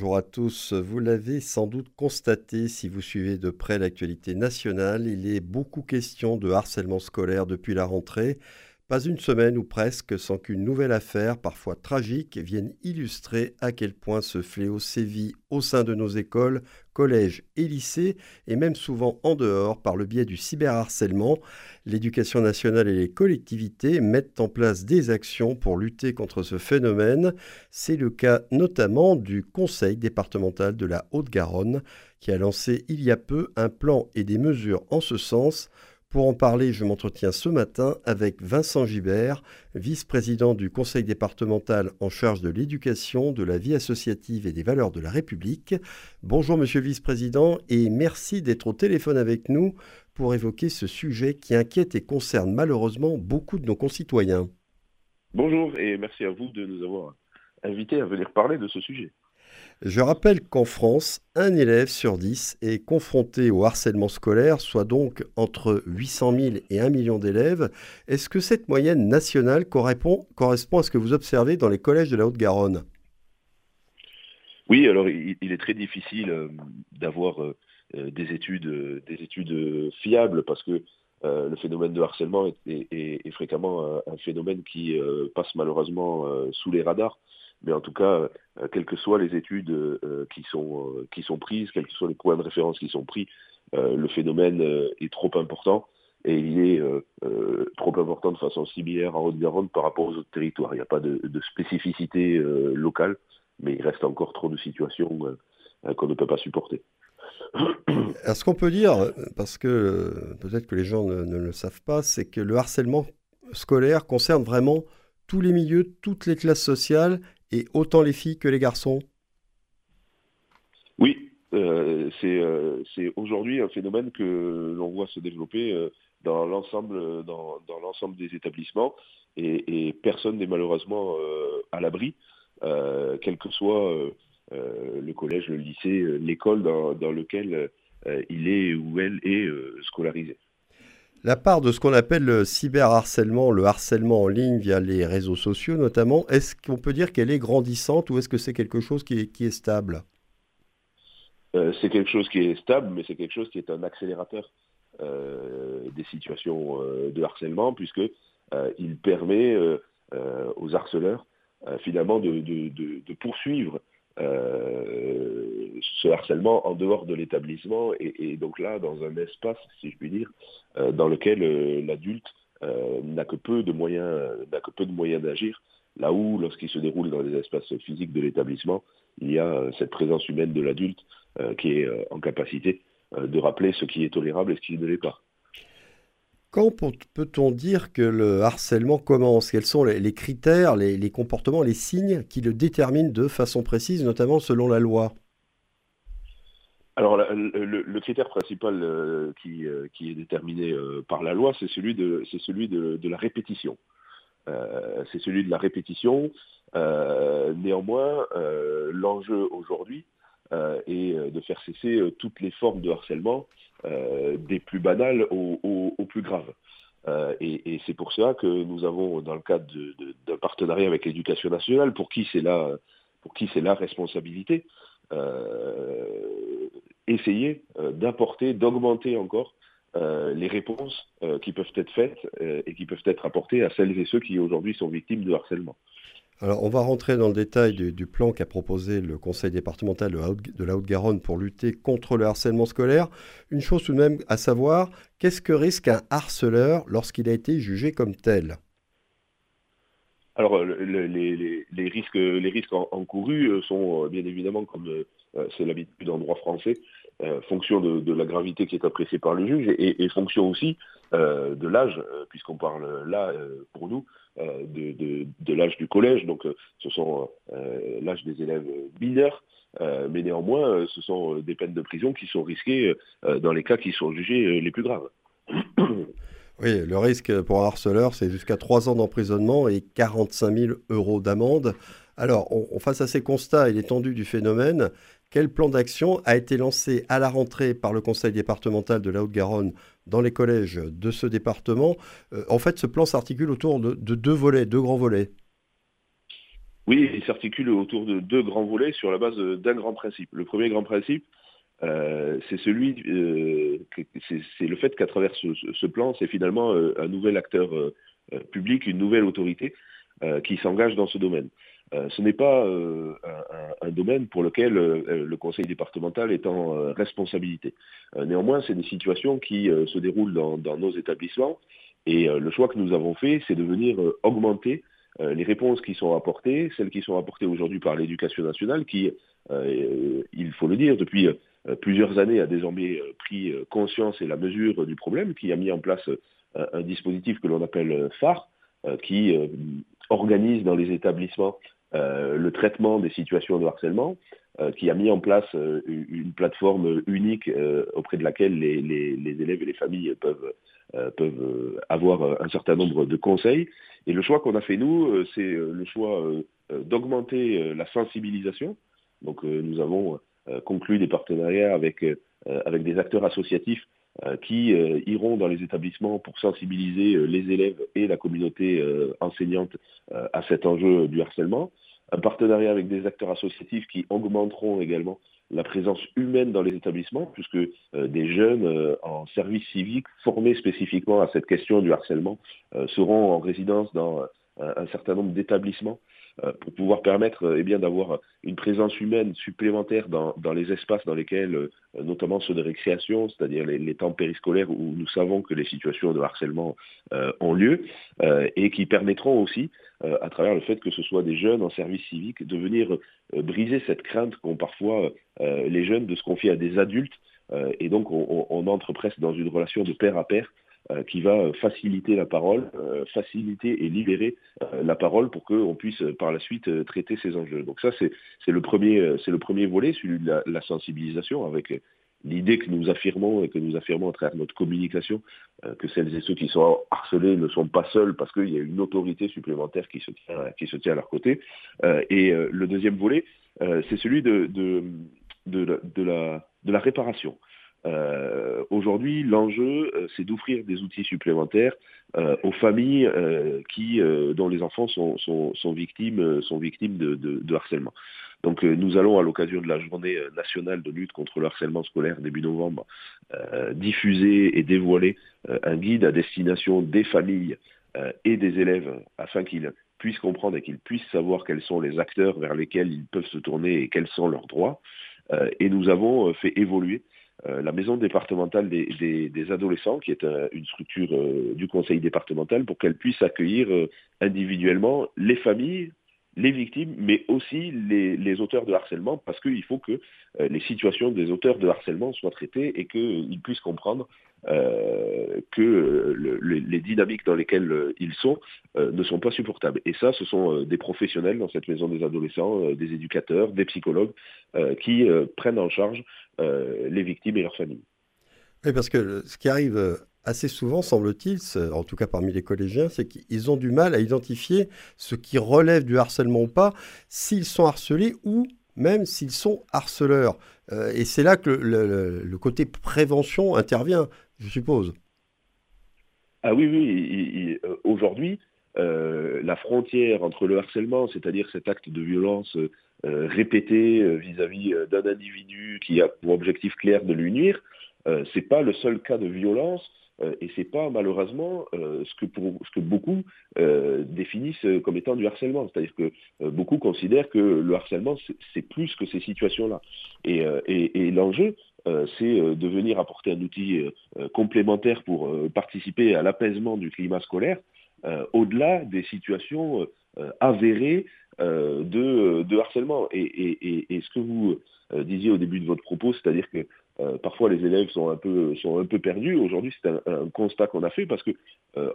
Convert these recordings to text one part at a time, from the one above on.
Bonjour à tous. Vous l'avez sans doute constaté si vous suivez de près l'actualité nationale, il est beaucoup question de harcèlement scolaire depuis la rentrée. Pas une semaine ou presque sans qu'une nouvelle affaire, parfois tragique, vienne illustrer à quel point ce fléau sévit au sein de nos écoles, collèges et lycées, et même souvent en dehors par le biais du cyberharcèlement. L'éducation nationale et les collectivités mettent en place des actions pour lutter contre ce phénomène. C'est le cas notamment du Conseil départemental de la Haute-Garonne, qui a lancé il y a peu un plan et des mesures en ce sens pour en parler, je m'entretiens ce matin avec Vincent Gibert, vice-président du conseil départemental en charge de l'éducation, de la vie associative et des valeurs de la République. Bonjour monsieur le vice-président et merci d'être au téléphone avec nous pour évoquer ce sujet qui inquiète et concerne malheureusement beaucoup de nos concitoyens. Bonjour et merci à vous de nous avoir invités à venir parler de ce sujet. Je rappelle qu'en France, un élève sur dix est confronté au harcèlement scolaire, soit donc entre 800 000 et 1 million d'élèves. Est-ce que cette moyenne nationale correspond, à ce que vous observez dans les collèges de la Haute-Garonne? Oui, alors il, est très difficile euh, d'avoir euh, euh, des études fiables parce que le phénomène de harcèlement est fréquemment un, phénomène qui passe malheureusement sous les radars mais en tout cas, euh, quelles que soient les études euh, qui, sont, euh, qui sont prises, quels que soient les points de référence qui sont pris, le phénomène est trop important et il est trop important de façon similaire en Haute-Garonne par rapport aux autres territoires. Il n'y a pas de, spécificité locale, mais il reste encore trop de situations qu'on ne peut pas supporter. Est-ce qu'on peut dire, parce que peut-être que les gens ne le savent pas, c'est que le harcèlement scolaire concerne vraiment tous les milieux, toutes les classes sociales et autant les filles que les garçons? Oui, euh, euh, c'est aujourd'hui un phénomène que l'on voit se développer euh, dans l'ensemble dans, l'ensemble des établissements et, personne n'est malheureusement à l'abri, quel que soit le collège, le lycée, l'école dans, dans, lequel il est ou elle est scolarisé. La part de ce qu'on appelle le cyberharcèlement, le harcèlement en ligne via les réseaux sociaux notamment, est-ce qu'on peut dire qu'elle est grandissante ou est-ce que c'est quelque chose qui est, stable? Euh, C'est quelque chose qui est stable, mais c'est quelque chose qui est un accélérateur euh, des situations euh, de harcèlement, puisque il permet aux harceleurs finalement de poursuivre ce harcèlement en dehors de l'établissement et, donc là dans un espace, si je puis dire, euh, dans lequel euh, l'adulte euh, n'a que peu de moyens, n'a que peu de moyens d'agir. Là où, lorsqu'il se déroule dans les espaces physiques de l'établissement, il y a cette présence humaine de l'adulte qui est en capacité de rappeler ce qui est tolérable et ce qui ne l'est pas. Quand peut-on dire que le harcèlement commence? Quels sont les critères, les, comportements, les signes qui le déterminent de façon précise, notamment selon la loi? Alors le, critère principal euh, euh, qui, est déterminé euh, par la loi, c'est celui de, la répétition. c'est celui de la répétition. néanmoins, l'enjeu aujourd'hui est de faire cesser toutes les formes de harcèlement, des plus banales aux, plus graves. et, c'est pour cela que nous avons, dans le cadre d'un partenariat avec l'éducation nationale, pour qui c'est la responsabilité, essayer euh, d'apporter, d'augmenter encore euh, les réponses euh, qui peuvent être faites et qui peuvent être apportées à celles et ceux qui aujourd'hui sont victimes de harcèlement. Alors, on va rentrer dans le détail du, plan qu'a proposé le Conseil départemental de la Haute-Garonne pour lutter contre le harcèlement scolaire. Une chose tout de même à savoir, qu'est-ce que risque un harceleur lorsqu'il a été jugé comme tel? Alors, les, risques, les risques encourus sont bien évidemment, comme c'est l'habitude en droit français, euh, fonction de, la gravité qui est appréciée par le juge et, fonction aussi euh, de l'âge, euh, puisqu'on parle là, pour nous, de, l'âge du collège. Donc ce sont l'âge des élèves mineurs, mais néanmoins, ce sont des peines de prison qui sont risquées dans les cas qui sont jugés les plus graves. Oui, le risque pour un harceleur, c'est jusqu'à 3 ans d'emprisonnement et 45 000 euros d'amende. Alors, on, face à ces constats et l'étendue du phénomène, quel plan d'action a été lancé à la rentrée par le conseil départemental de la Haute-Garonne dans les collèges de ce département euh, En fait, ce plan s'articule autour de, deux volets, deux grands volets. Oui, il s'articule autour de deux grands volets sur la base d'un grand principe. Le premier grand principe, euh, c'est celui, euh, c'est le fait qu'à travers ce, plan, c'est finalement un nouvel acteur public, une nouvelle autorité qui s'engage dans ce domaine. Ce n'est pas un, domaine pour lequel le conseil départemental est en responsabilité. néanmoins, c'est des situations qui se déroulent dans, nos établissements et le choix que nous avons fait, c'est de venir augmenter les réponses qui sont apportées, celles qui sont apportées aujourd'hui par l'éducation nationale, qui, il faut le dire, depuis euh, plusieurs années, a désormais euh, pris euh, conscience et la mesure du problème, qui a mis en place un dispositif que l'on appelle phare, qui organise dans les établissements le traitement des situations de harcèlement, qui a mis en place une plateforme unique auprès de laquelle les, élèves et les familles peuvent, peuvent avoir un certain nombre de conseils. Et le choix qu'on a fait, nous, c'est le choix d'augmenter la sensibilisation. Donc nous avons euh, conclu des partenariats avec, euh, avec des acteurs associatifs euh, qui iront dans les établissements pour sensibiliser les élèves et la communauté enseignante à cet enjeu du harcèlement. Un partenariat avec des acteurs associatifs qui augmenteront également la présence humaine dans les établissements, puisque des jeunes en service civique formés spécifiquement à cette question du harcèlement seront en résidence dans un certain nombre d'établissements euh, pour pouvoir permettre euh, eh bien d'avoir une présence humaine supplémentaire dans, les espaces dans lesquels, euh, notamment ceux de récréation, c'est-à-dire les, temps périscolaires où nous savons que les situations de harcèlement ont lieu, et qui permettront aussi, à travers le fait que ce soit des jeunes en service civique, de venir briser cette crainte qu'ont parfois les jeunes de se confier à des adultes, et donc on, entre presque dans une relation de père à père euh, qui va faciliter la parole, euh, faciliter et libérer euh, la parole pour qu'on puisse par la suite traiter ces enjeux. Donc ça, c'est le, premier, le premier volet, celui de la, sensibilisation, avec l'idée que nous affirmons et que nous affirmons à travers notre communication que celles et ceux qui sont harcelés ne sont pas seuls parce qu'il y a une autorité supplémentaire qui se tient, qui se tient à leur côté. et le deuxième volet, c'est celui de, de, de, la, de la réparation. Euh, aujourd'hui, l'enjeu, euh, c'est d'offrir des outils supplémentaires euh, aux familles qui, dont les enfants sont, sont, victimes, sont victimes de, harcèlement. Donc nous allons, à l'occasion de la journée nationale de lutte contre le harcèlement scolaire début novembre, diffuser et dévoiler un guide à destination des familles et des élèves afin qu'ils puissent comprendre et qu'ils puissent savoir quels sont les acteurs vers lesquels ils peuvent se tourner et quels sont leurs droits. et nous avons fait évoluer euh, la maison départementale des, adolescents, qui est une structure euh, du conseil départemental, pour qu'elle puisse accueillir euh, individuellement les familles, les victimes, mais aussi les, auteurs de harcèlement, parce qu'il faut que les situations des auteurs de harcèlement soient traitées et qu'ils puissent comprendre que les dynamiques dans lesquelles ils sont ne sont pas supportables. Et ça, ce sont des professionnels dans cette maison des adolescents, des éducateurs, des psychologues, qui prennent en charge euh, les victimes et leurs familles. Oui, parce que ce qui arrive euh, assez souvent, semble-t-il, en tout cas parmi les collégiens, c'est qu'ils ont du mal à identifier ce qui relève du harcèlement ou pas, s'ils sont harcelés ou même s'ils sont harceleurs. Euh, et c'est là que le, côté prévention intervient, je suppose. Ah oui, oui. Aujourd'hui, la frontière entre le harcèlement, c'est-à-dire cet acte de violence euh, répété euh, vis-à-vis euh, d'un individu qui a pour objectif clair de lui nuire, c'est pas le seul cas de violence et c'est pas malheureusement ce, que pour, ce que beaucoup définissent comme étant du harcèlement. C'est-à-dire que beaucoup considèrent que le harcèlement, c'est plus que ces situations-là. Et, l'enjeu, c'est de venir apporter un outil complémentaire pour participer à l'apaisement du climat scolaire, au-delà des situations avérées euh, de, harcèlement. Et, ce que vous euh, disiez au début de votre propos, c'est-à-dire que euh, parfois les élèves sont un peu, sont un peu perdus. Aujourd'hui, c'est un, constat qu'on a fait parce que,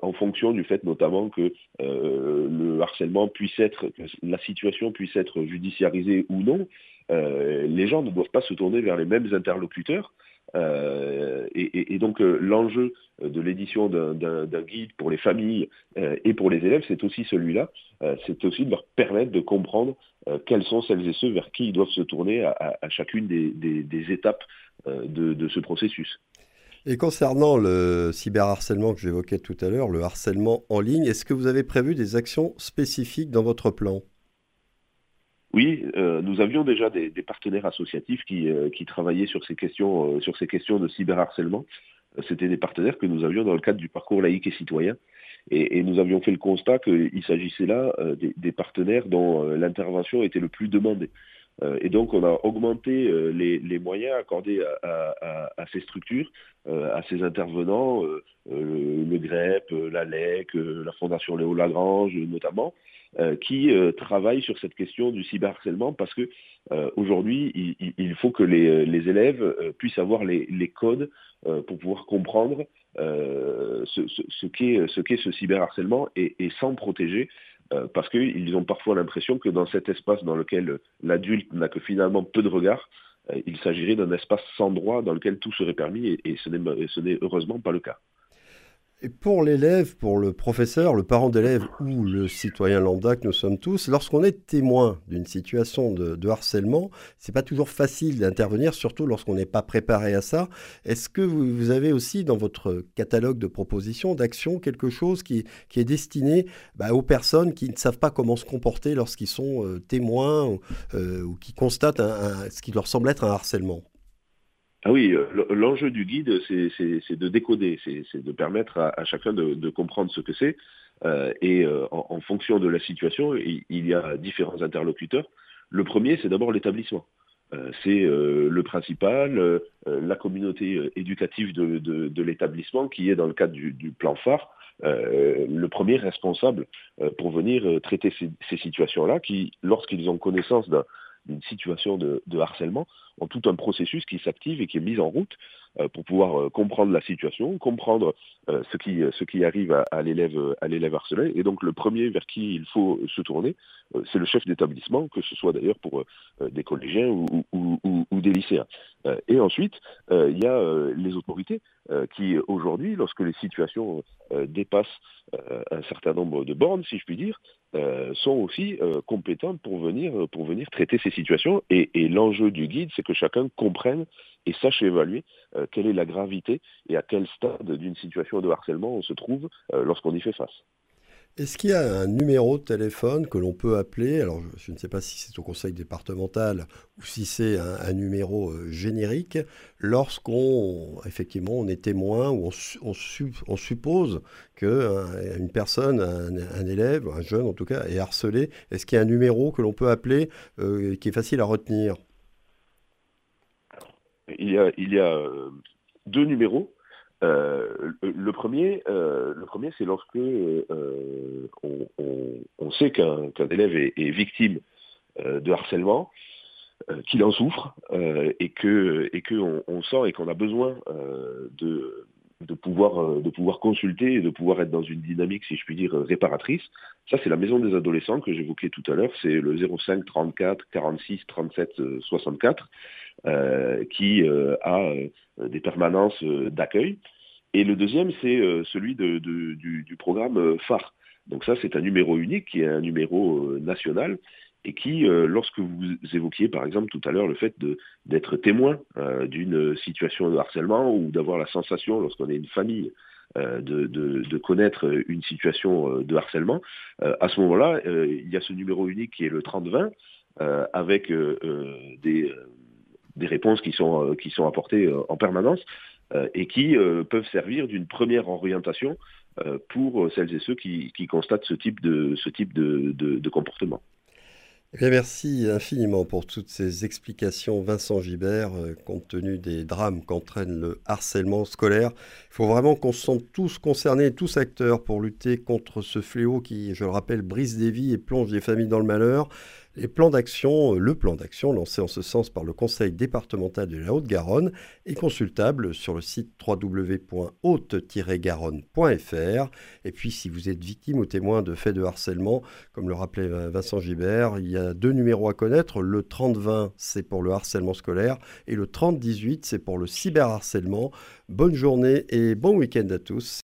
en fonction du fait notamment que le harcèlement puisse être, que la situation puisse être judiciarisée ou non, les gens ne doivent pas se tourner vers les mêmes interlocuteurs. Euh, et, donc euh, l'enjeu de l'édition d'un guide pour les familles euh, et pour les élèves, c'est aussi celui-là, c'est aussi de leur permettre de comprendre quels sont celles et ceux vers qui ils doivent se tourner à, chacune des, étapes de, ce processus. Et concernant le cyberharcèlement que j'évoquais tout à l'heure, le harcèlement en ligne, est-ce que vous avez prévu des actions spécifiques dans votre plan? Oui, nous avions déjà des, partenaires associatifs qui, qui, travaillaient sur ces questions, sur ces questions de cyberharcèlement. C'était des partenaires que nous avions dans le cadre du parcours laïque et citoyen. Et, nous avions fait le constat qu'il s'agissait là des, partenaires dont l'intervention était le plus demandée. Euh, et donc, on a augmenté euh, les, moyens accordés à, ces structures, euh, à ces intervenants, le, GREP, la LEC, la Fondation Léo Lagrange notamment, qui travaillent sur cette question du cyberharcèlement parce que aujourd'hui, il, faut que les, élèves puissent avoir les, codes pour pouvoir comprendre ce, qu'est ce, cyberharcèlement et, et s'en protéger euh, parce qu'ils ont parfois l'impression que dans cet espace dans lequel l'adulte n'a que finalement peu de regard, euh, il s'agirait d'un espace sans droit dans lequel tout serait permis, et, et ce n'est heureusement pas le cas. Pour l'élève, pour le professeur, le parent d'élève ou le citoyen lambda que nous sommes tous, lorsqu'on est témoin d'une situation de, de harcèlement, c'est pas toujours facile d'intervenir, surtout lorsqu'on n'est pas préparé à ça. Est-ce que vous, avez aussi dans votre catalogue de propositions, d'actions, quelque chose qui, est destiné bah, aux personnes qui ne savent pas comment se comporter lorsqu'ils sont euh, témoins euh, ou, qui constatent ce qui leur semble être un harcèlement? Ah oui, euh, l'enjeu du guide, c'est de décoder, c'est de permettre à, chacun de, comprendre ce que c'est. Euh, et euh, en, fonction de la situation, il, y a différents interlocuteurs. Le premier, c'est d'abord l'établissement. c'est le principal, la communauté éducative de, l'établissement qui est dans le cadre du, plan phare. le premier responsable pour venir traiter ces situations-là, qui, lorsqu'ils ont connaissance d'un d'une situation de, harcèlement, ont tout un processus qui s'active et qui est mis en route pour pouvoir euh, comprendre la situation, comprendre euh, ce, qui, ce qui arrive à, à l'élève harcelé. Et donc le premier vers qui il faut se tourner, c'est le chef d'établissement, que ce soit d'ailleurs pour des collégiens ou, ou, des lycéens. et ensuite, il y a les autorités qui aujourd'hui, lorsque les situations dépassent un certain nombre de bornes, si je puis dire, sont aussi compétentes pour venir, pour venir traiter ces situations. Et, et l'enjeu du guide, c'est que chacun comprenne et sache évaluer euh, quelle est la gravité et à quel stade d'une situation de harcèlement on se trouve euh, lorsqu'on y fait face. Est-ce qu'il y a un numéro de téléphone que l'on peut appeler Alors, je ne sais pas si c'est au conseil départemental ou si c'est un, numéro euh, générique, lorsqu'on, effectivement, on est témoin ou on, on, suppose qu'une personne, un, élève, un jeune en tout cas, est harcelé. Est-ce qu'il y a un numéro que l'on peut appeler qui est facile à retenir? Il y a, euh, deux numéros. Euh, le premier, euh, le premier, c'est lorsque on, sait qu'un élève est, victime de harcèlement, qu'il en souffre et que et que on, sent et qu'on a besoin de de pouvoir de pouvoir consulter et de pouvoir être dans une dynamique, si je puis dire, réparatrice. Ça, c'est la maison des adolescents que j'évoquais tout à l'heure. C'est le 05 34 46 37 64. Euh, qui euh, a euh, des permanences d'accueil. Et le deuxième, c'est celui de, du, programme phare. Donc ça, c'est un numéro unique qui est un numéro national et qui, lorsque vous évoquiez par exemple tout à l'heure le fait d'être témoin d'une situation de harcèlement ou d'avoir la sensation, lorsqu'on est une famille, de, de, connaître une situation de harcèlement, à ce moment-là, il y a ce numéro unique qui est le 3020, avec des, réponses qui sont, euh, qui sont apportées euh, en permanence euh, et qui peuvent servir d'une première orientation pour celles et ceux qui, constatent ce type de, ce type de, comportement. Eh merci infiniment pour toutes ces explications, Vincent Gibert, compte tenu des drames qu'entraîne le harcèlement scolaire. Il faut vraiment qu'on se sente tous concernés, tous acteurs pour lutter contre ce fléau qui, je le rappelle, brise des vies et plonge des familles dans le malheur. Euh, le plan d'action lancé en ce sens par le Conseil départemental de la Haute-Garonne est consultable sur le site www.haute-garonne.fr. Et puis, si vous êtes victime ou témoin de faits de harcèlement, comme le rappelait Vincent Gibert, il y a deux numéros à connaître. Le 3020, c'est pour le harcèlement scolaire, et le 3018, c'est pour le cyberharcèlement. Bonne journée et bon week-end à tous.